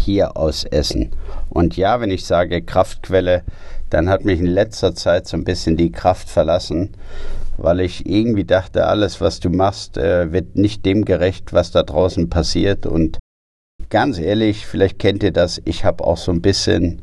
hier aus Essen. Und ja, wenn ich sage Kraftquelle, dann hat mich in letzter Zeit so ein bisschen die Kraft verlassen, weil ich irgendwie dachte, alles, was du machst, äh, wird nicht dem gerecht, was da draußen passiert. Und ganz ehrlich, vielleicht kennt ihr das, ich habe auch so ein bisschen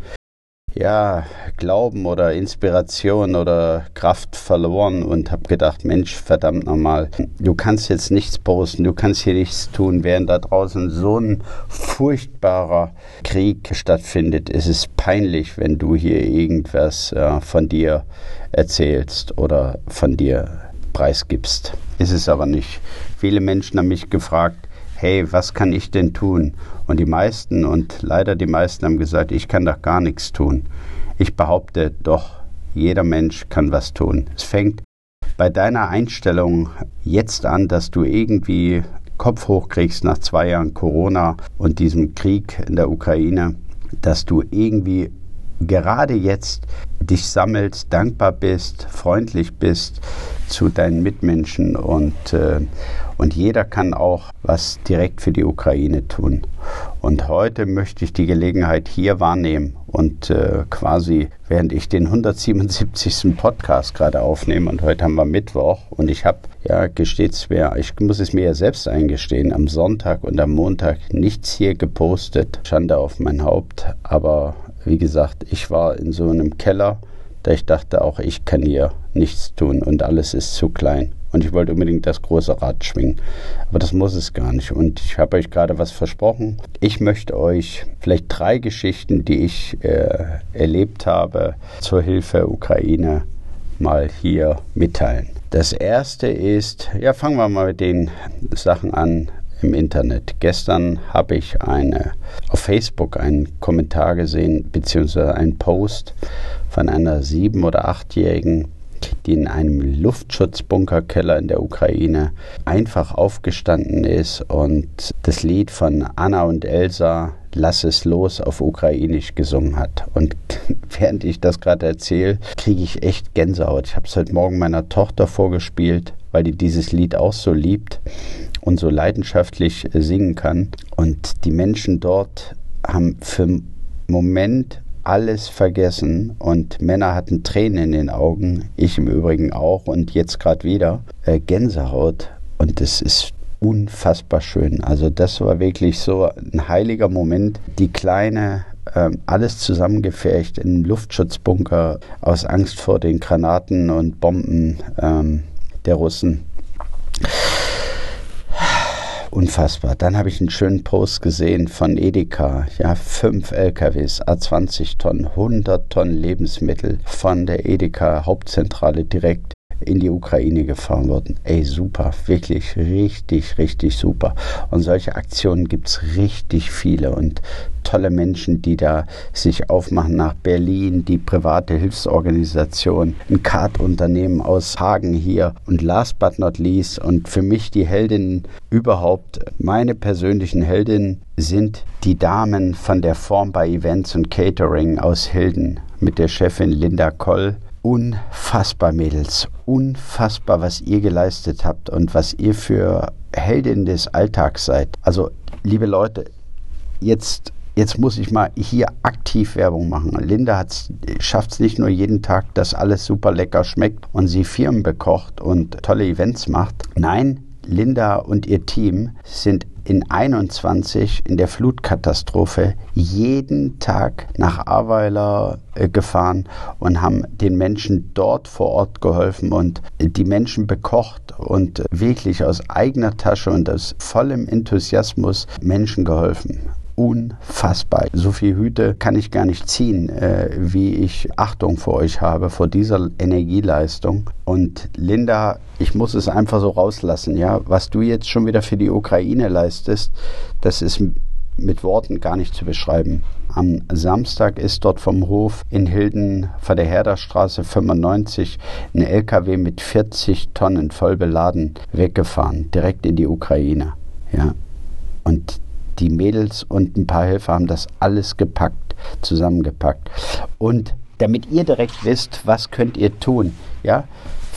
ja, Glauben oder Inspiration oder Kraft verloren und habe gedacht, Mensch, verdammt nochmal, du kannst jetzt nichts posten, du kannst hier nichts tun, während da draußen so ein furchtbarer Krieg stattfindet. Es ist peinlich, wenn du hier irgendwas äh, von dir erzählst oder von dir preisgibst. Ist es aber nicht. Viele Menschen haben mich gefragt, hey, was kann ich denn tun? Und die meisten und leider die meisten haben gesagt, ich kann doch gar nichts tun. Ich behaupte doch, jeder Mensch kann was tun. Es fängt bei deiner Einstellung jetzt an, dass du irgendwie Kopf hochkriegst nach zwei Jahren Corona und diesem Krieg in der Ukraine, dass du irgendwie gerade jetzt dich sammelst, dankbar bist, freundlich bist zu deinen Mitmenschen und, äh, und jeder kann auch was direkt für die Ukraine tun. Und heute möchte ich die Gelegenheit hier wahrnehmen und äh, quasi, während ich den 177. Podcast gerade aufnehme und heute haben wir Mittwoch und ich habe, ja, gesteht's mir, ich muss es mir ja selbst eingestehen, am Sonntag und am Montag nichts hier gepostet. Schande auf mein Haupt, aber wie gesagt, ich war in so einem Keller, da ich dachte, auch ich kann hier nichts tun und alles ist zu klein. Und ich wollte unbedingt das große Rad schwingen. Aber das muss es gar nicht. Und ich habe euch gerade was versprochen. Ich möchte euch vielleicht drei Geschichten, die ich äh, erlebt habe, zur Hilfe Ukraine mal hier mitteilen. Das erste ist, ja, fangen wir mal mit den Sachen an, im Internet. Gestern habe ich eine, auf Facebook einen Kommentar gesehen, beziehungsweise einen Post von einer sieben- oder achtjährigen, die in einem Luftschutzbunkerkeller in der Ukraine einfach aufgestanden ist und das Lied von Anna und Elsa Lass es los auf Ukrainisch gesungen hat. Und während ich das gerade erzähle, kriege ich echt Gänsehaut. Ich habe es heute Morgen meiner Tochter vorgespielt, weil die dieses Lied auch so liebt und so leidenschaftlich äh, singen kann. Und die Menschen dort haben für einen Moment alles vergessen und Männer hatten Tränen in den Augen, ich im Übrigen auch und jetzt gerade wieder äh, Gänsehaut und es ist unfassbar schön. Also das war wirklich so ein heiliger Moment. Die kleine äh, alles zusammengefärcht in Luftschutzbunker aus Angst vor den Granaten und Bomben ähm, der Russen unfassbar. Dann habe ich einen schönen Post gesehen von Edeka. Ja, fünf LKWs, A20 Tonnen, 100 Tonnen Lebensmittel von der Edeka Hauptzentrale direkt in die Ukraine gefahren worden. Ey, super, wirklich richtig, richtig super. Und solche Aktionen gibt es richtig viele und tolle Menschen, die da sich aufmachen nach Berlin, die private Hilfsorganisation, ein Kartunternehmen aus Hagen hier und last but not least und für mich die Heldinnen überhaupt, meine persönlichen Heldinnen sind die Damen von der Form bei Events und Catering aus Hilden mit der Chefin Linda Koll unfassbar, Mädels. Unfassbar, was ihr geleistet habt und was ihr für Heldin des Alltags seid. Also, liebe Leute, jetzt, jetzt muss ich mal hier aktiv Werbung machen. Linda schafft es nicht nur jeden Tag, dass alles super lecker schmeckt und sie Firmen bekocht und tolle Events macht. Nein, Linda und ihr Team sind in 21 in der Flutkatastrophe jeden Tag nach Aweiler äh, gefahren und haben den Menschen dort vor Ort geholfen und die Menschen bekocht und wirklich aus eigener Tasche und aus vollem Enthusiasmus Menschen geholfen unfassbar. So viel Hüte kann ich gar nicht ziehen, äh, wie ich Achtung vor euch habe, vor dieser Energieleistung. Und Linda, ich muss es einfach so rauslassen, ja, was du jetzt schon wieder für die Ukraine leistest, das ist mit Worten gar nicht zu beschreiben. am Samstag ist dort vom Hof in Hilden vor der Herderstraße 95 ein LKW mit 40 Tonnen voll beladen weggefahren, direkt in die Ukraine. Ja. Und die Mädels und ein paar Helfer haben das alles gepackt, zusammengepackt. Und damit ihr direkt wisst, was könnt ihr tun, ja,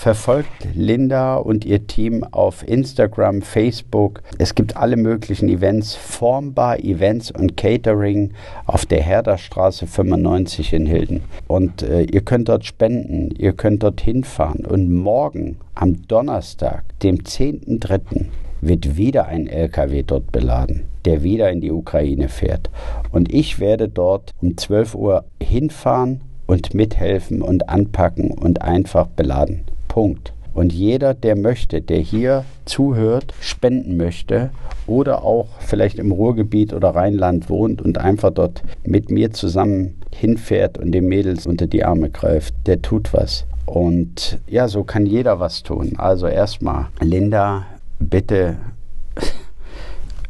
verfolgt Linda und ihr Team auf Instagram, Facebook. Es gibt alle möglichen Events, Formbar Events und Catering auf der Herderstraße 95 in Hilden. Und äh, ihr könnt dort spenden, ihr könnt dort hinfahren. Und morgen, am Donnerstag, dem 10.3., wird wieder ein LKW dort beladen, der wieder in die Ukraine fährt. Und ich werde dort um 12 Uhr hinfahren und mithelfen und anpacken und einfach beladen. Punkt. Und jeder, der möchte, der hier zuhört, spenden möchte oder auch vielleicht im Ruhrgebiet oder Rheinland wohnt und einfach dort mit mir zusammen hinfährt und den Mädels unter die Arme greift, der tut was. Und ja, so kann jeder was tun. Also erstmal, Linda, bitte,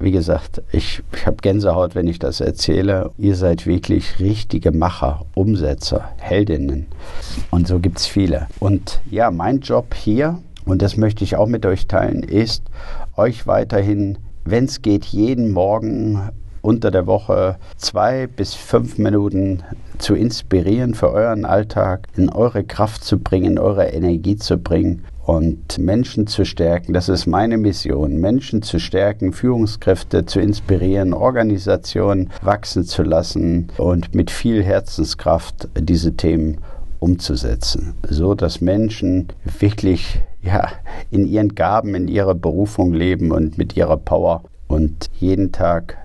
wie gesagt, ich, ich habe Gänsehaut, wenn ich das erzähle. Ihr seid wirklich richtige Macher, Umsetzer, Heldinnen. Und so gibt es viele. Und ja, mein Job hier, und das möchte ich auch mit euch teilen, ist, euch weiterhin, wenn es geht, jeden Morgen unter der Woche zwei bis fünf Minuten zu inspirieren für euren Alltag, in eure Kraft zu bringen, in eure Energie zu bringen und Menschen zu stärken. Das ist meine Mission, Menschen zu stärken, Führungskräfte zu inspirieren, Organisationen wachsen zu lassen und mit viel Herzenskraft diese Themen umzusetzen, so dass Menschen wirklich ja, in ihren Gaben, in ihrer Berufung leben und mit ihrer Power und jeden Tag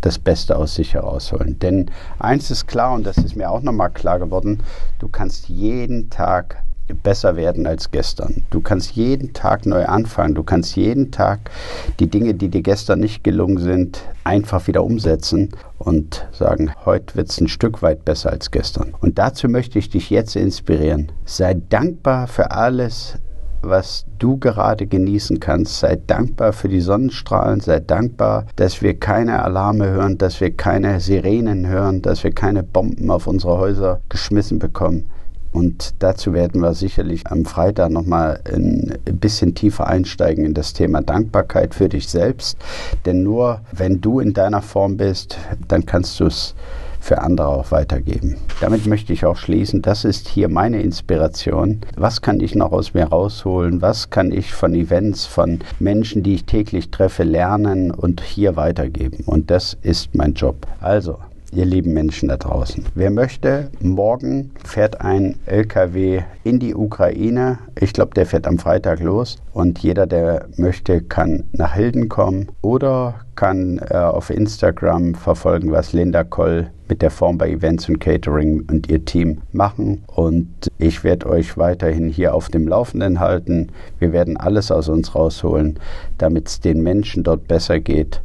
das Beste aus sich herausholen. Denn eins ist klar, und das ist mir auch nochmal klar geworden, du kannst jeden Tag besser werden als gestern. Du kannst jeden Tag neu anfangen. Du kannst jeden Tag die Dinge, die dir gestern nicht gelungen sind, einfach wieder umsetzen und sagen, heute wird es ein Stück weit besser als gestern. Und dazu möchte ich dich jetzt inspirieren. Sei dankbar für alles, was du gerade genießen kannst. Sei dankbar für die Sonnenstrahlen, sei dankbar, dass wir keine Alarme hören, dass wir keine Sirenen hören, dass wir keine Bomben auf unsere Häuser geschmissen bekommen. Und dazu werden wir sicherlich am Freitag nochmal ein bisschen tiefer einsteigen in das Thema Dankbarkeit für dich selbst. Denn nur wenn du in deiner Form bist, dann kannst du es für andere auch weitergeben. Damit möchte ich auch schließen. Das ist hier meine Inspiration. Was kann ich noch aus mir rausholen? Was kann ich von Events, von Menschen, die ich täglich treffe, lernen und hier weitergeben? Und das ist mein Job. Also, ihr lieben Menschen da draußen. Wer möchte, morgen fährt ein LKW in die Ukraine. Ich glaube, der fährt am Freitag los. Und jeder, der möchte, kann nach Hilden kommen oder kann äh, auf Instagram verfolgen, was Linda Koll mit der Form bei Events und Catering und ihr Team machen. Und ich werde euch weiterhin hier auf dem Laufenden halten. Wir werden alles aus uns rausholen, damit es den Menschen dort besser geht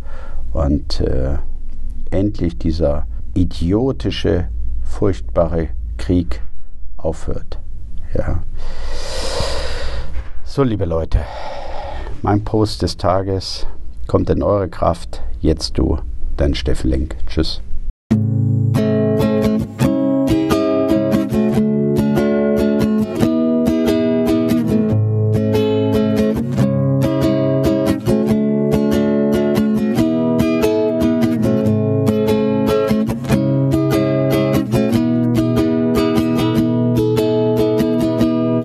und äh, endlich dieser idiotische, furchtbare Krieg aufhört. Ja. So, liebe Leute, mein Post des Tages kommt in eure Kraft. Jetzt du, dein Steffen Link. Tschüss.